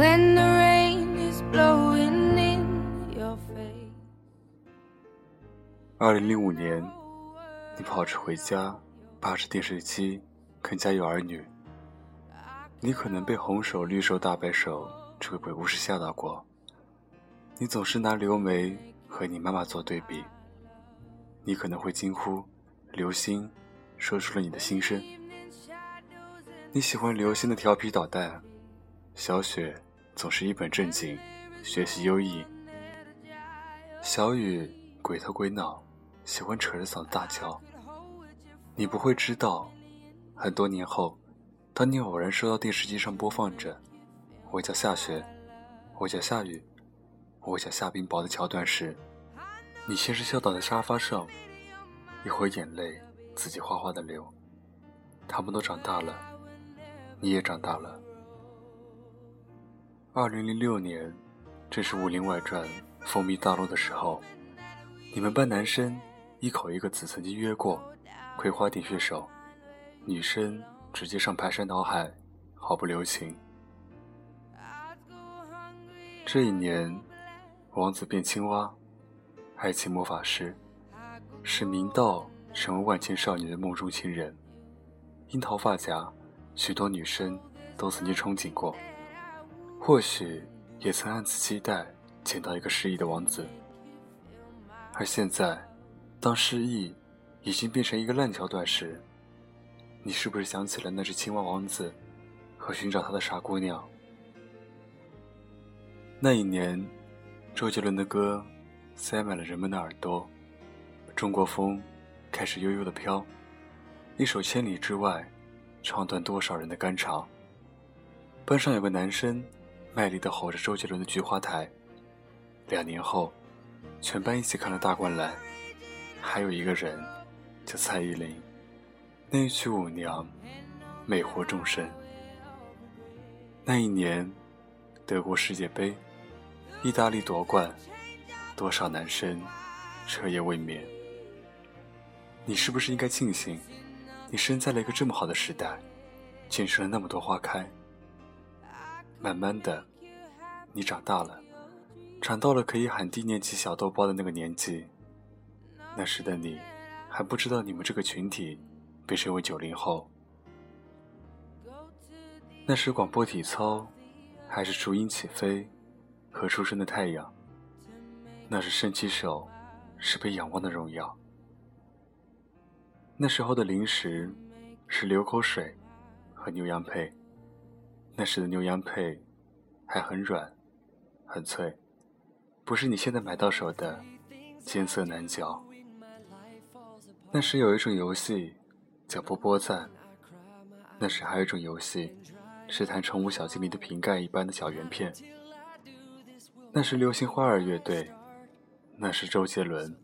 when the rain is blowing in your face. 二零零五年，你跑着回家，扒着电视机看《家有儿女》。你可能被红手、绿手、大白手这个鬼故事吓到过。你总是拿刘梅和你妈妈做对比。你可能会惊呼：“刘星说出了你的心声。”你喜欢刘星的调皮捣蛋，小雪总是一本正经，学习优异。小雨鬼头鬼脑，喜欢扯着嗓子大叫。你不会知道，很多年后，当你偶然收到电视机上播放着“我叫夏雪，我叫夏雨，我叫夏冰雹”的桥段时，你先是笑倒在沙发上，一会眼泪自己哗哗的流。他们都长大了。你也长大了。二零零六年，正是《武林外传》风靡大陆的时候，你们班男生一口一个字曾经约过《葵花点穴手》，女生直接上排山倒海，毫不留情。这一年，王子变青蛙，爱情魔法师，使明道成为万千少女的梦中情人，樱桃发夹。许多女生都曾经憧憬过，或许也曾暗自期待捡到一个失忆的王子。而现在，当失忆已经变成一个烂桥段时，你是不是想起了那只青蛙王子和寻找他的傻姑娘？那一年，周杰伦的歌塞满了人们的耳朵，中国风开始悠悠的飘，一首《千里之外》。唱断多少人的肝肠。班上有个男生，卖力地吼着周杰伦的《菊花台》。两年后，全班一起看了大灌篮。还有一个人，叫蔡依林。那一曲《舞娘》，魅惑众生。那一年，德国世界杯，意大利夺冠，多少男生彻夜未眠。你是不是应该庆幸？你生在了一个这么好的时代，见识了那么多花开。慢慢的，你长大了，长到了可以喊低年级小豆包的那个年纪。那时的你，还不知道你们这个群体被称为九零后。那时广播体操，还是雏鹰起飞和初升的太阳。那时伸起手，是被仰望的荣耀。那时候的零食是流口水和牛羊配，那时的牛羊配还很软，很脆，不是你现在买到手的艰涩难嚼。那时有一种游戏叫波波赞，那时还有一种游戏是弹宠物小精灵的瓶盖一般的小圆片。那时流行花儿乐队，那时周杰伦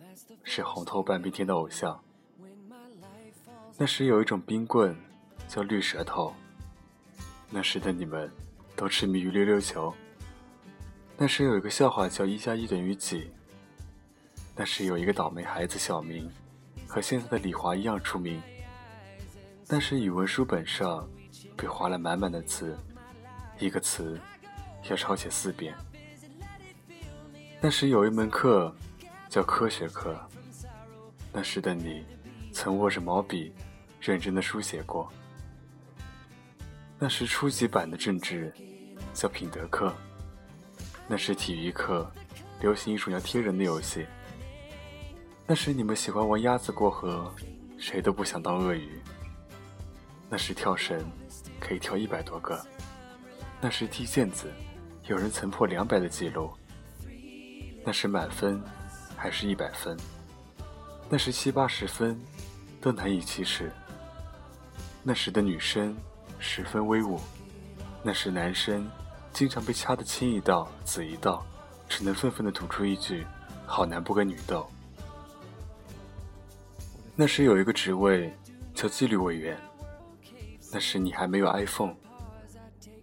是红透半边天的偶像。那时有一种冰棍，叫绿舌头。那时的你们，都痴迷于溜溜球。那时有一个笑话叫一加一等于几。那时有一个倒霉孩子小明，和现在的李华一样出名。那时语文书本上，被划了满满的字，一个词，要抄写四遍。那时有一门课，叫科学课。那时的你。曾握着毛笔，认真的书写过。那时初级版的政治，叫品德课。那是体育课，流行一种要贴人的游戏。那时你们喜欢玩鸭子过河，谁都不想当鳄鱼。那时跳绳，可以跳一百多个。那时踢毽子，有人曾破两百的记录。那是满分，还是一百分？那是七八十分。都难以启齿。那时的女生十分威武，那时男生经常被掐得青一道紫一道，只能愤愤地吐出一句：“好男不跟女斗。”那时有一个职位叫纪律委员，那时你还没有 iPhone，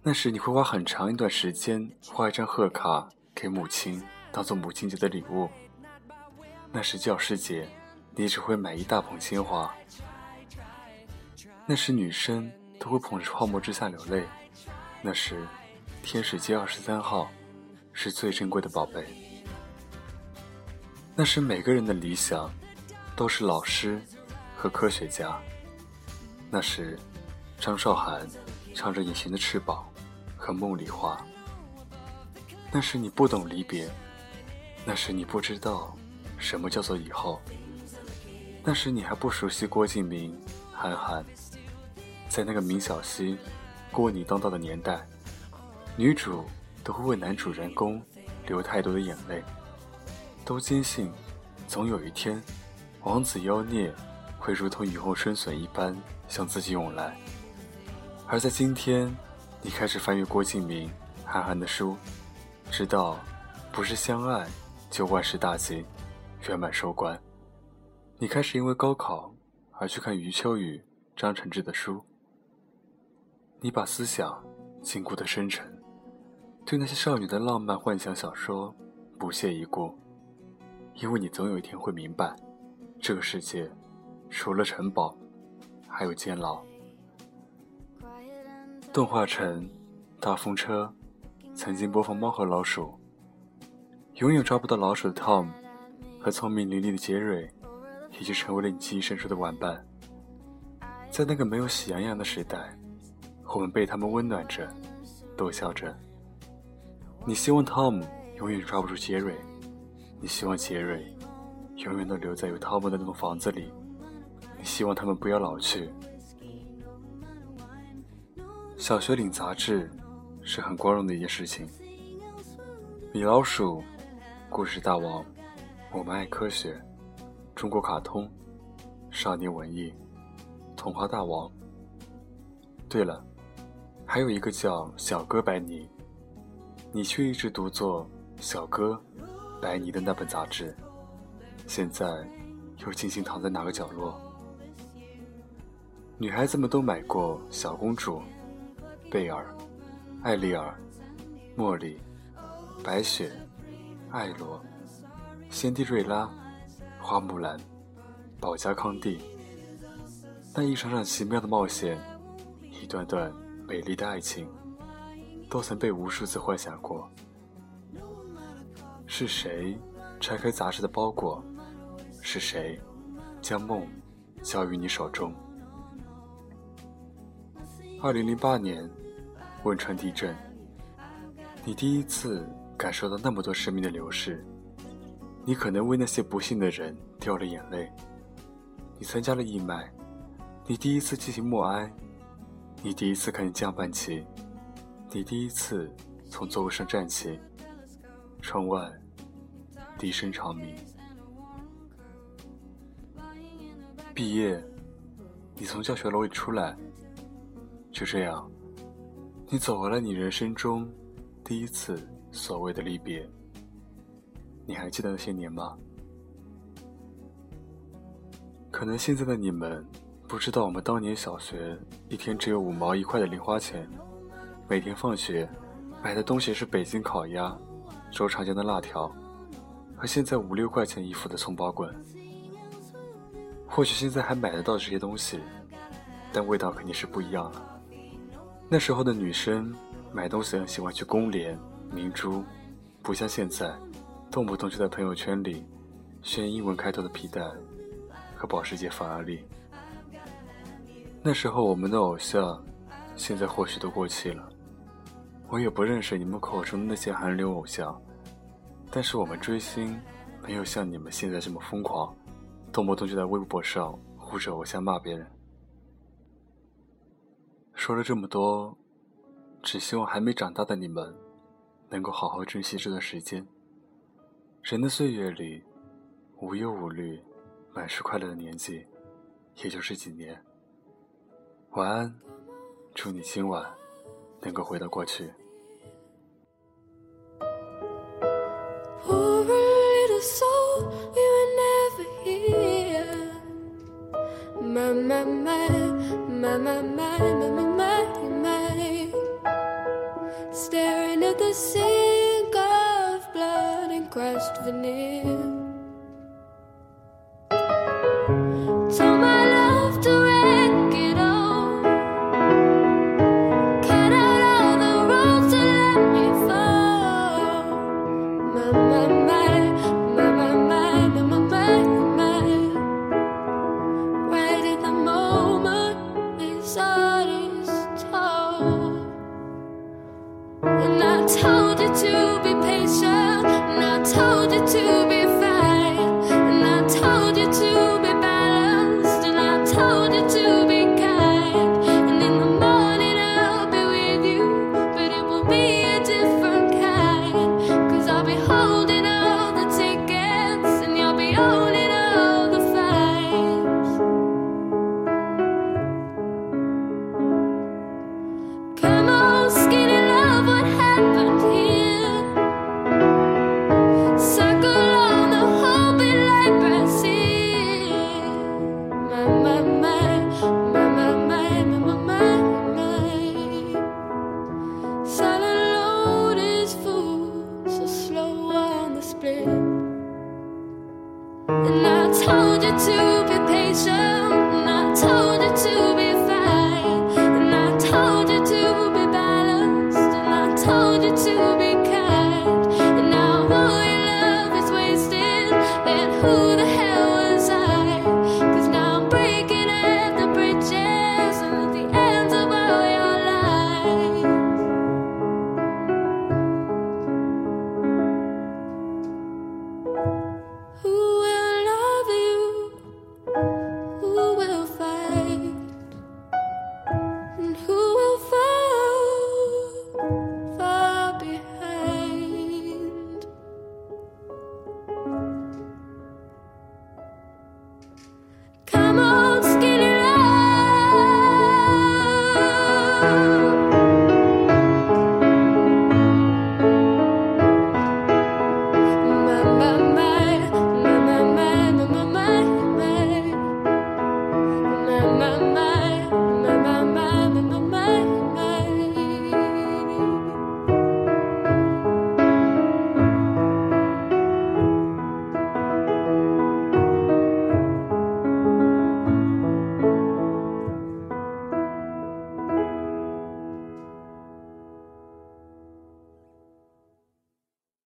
那时你会花很长一段时间画一张贺卡给母亲，当做母亲节的礼物。那时教师节。你只会买一大捧鲜花，那时女生都会捧着泡沫之下流泪。那时，天使街二十三号是最珍贵的宝贝。那时每个人的理想都是老师和科学家。那时，张韶涵唱着《隐形的翅膀》和《梦里花》。那时你不懂离别，那时你不知道什么叫做以后。那时你还不熟悉郭敬明、韩寒。在那个明晓溪、郭你当道的年代，女主都会为男主人公流太多的眼泪，都坚信总有一天，王子妖孽会如同雨后春笋一般向自己涌来。而在今天，你开始翻阅郭敬明、韩寒的书。知道，不是相爱就万事大吉、圆满收官。你开始因为高考而去看余秋雨、张承志的书。你把思想禁锢的深沉，对那些少女的浪漫幻想小说不屑一顾，因为你总有一天会明白，这个世界除了城堡，还有监牢。动画城、大风车。曾经播放《猫和老鼠》，永远抓不到老鼠的 Tom 和聪明伶俐的杰瑞，也就成为了你记忆深处的玩伴。在那个没有喜羊羊的时代，我们被他们温暖着，逗笑着。你希望 Tom 永远抓不住杰瑞，你希望杰瑞永远都留在有 Tom 的那栋房子里，你希望他们不要老去。小学领杂志。是很光荣的一件事情。米老鼠、故事大王、我们爱科学、中国卡通、少年文艺、童话大王。对了，还有一个叫小哥白尼，你却一直读作小哥白尼的那本杂志，现在又静静躺在哪个角落？女孩子们都买过小公主、贝尔。艾丽儿、茉莉、白雪、艾罗、仙蒂瑞拉、花木兰、保加康帝，那一场场奇妙的冒险，一段段美丽的爱情，都曾被无数次幻想过。是谁拆开杂志的包裹？是谁将梦交于你手中？二零零八年。汶川地震，你第一次感受到那么多生命的流逝，你可能为那些不幸的人掉了眼泪。你参加了义卖，你第一次进行默哀，你第一次看见降半旗，你第一次从座位上站起。窗外，笛声长鸣。毕业，你从教学楼里出来，就这样。你走完了你人生中第一次所谓的离别，你还记得那些年吗？可能现在的你们不知道，我们当年小学一天只有五毛一块的零花钱，每天放学买的东西是北京烤鸭、周长江的辣条，和现在五六块钱一副的葱包棍。或许现在还买得到这些东西，但味道肯定是不一样了。那时候的女生买东西很喜欢去公联、明珠，不像现在，动不动就在朋友圈里炫英文开头的皮带和保时捷法拉利。那时候我们的偶像，现在或许都过气了，我也不认识你们口中的那些韩流偶像，但是我们追星没有像你们现在这么疯狂，动不动就在微博上护着偶像骂别人。说了这么多，只希望还没长大的你们，能够好好珍惜这段时间。人的岁月里，无忧无虑、满是快乐的年纪，也就这几年。晚安，祝你今晚能够回到过去。my, my, my, my, my, my, my. Staring at the sink of blood and crushed veneer.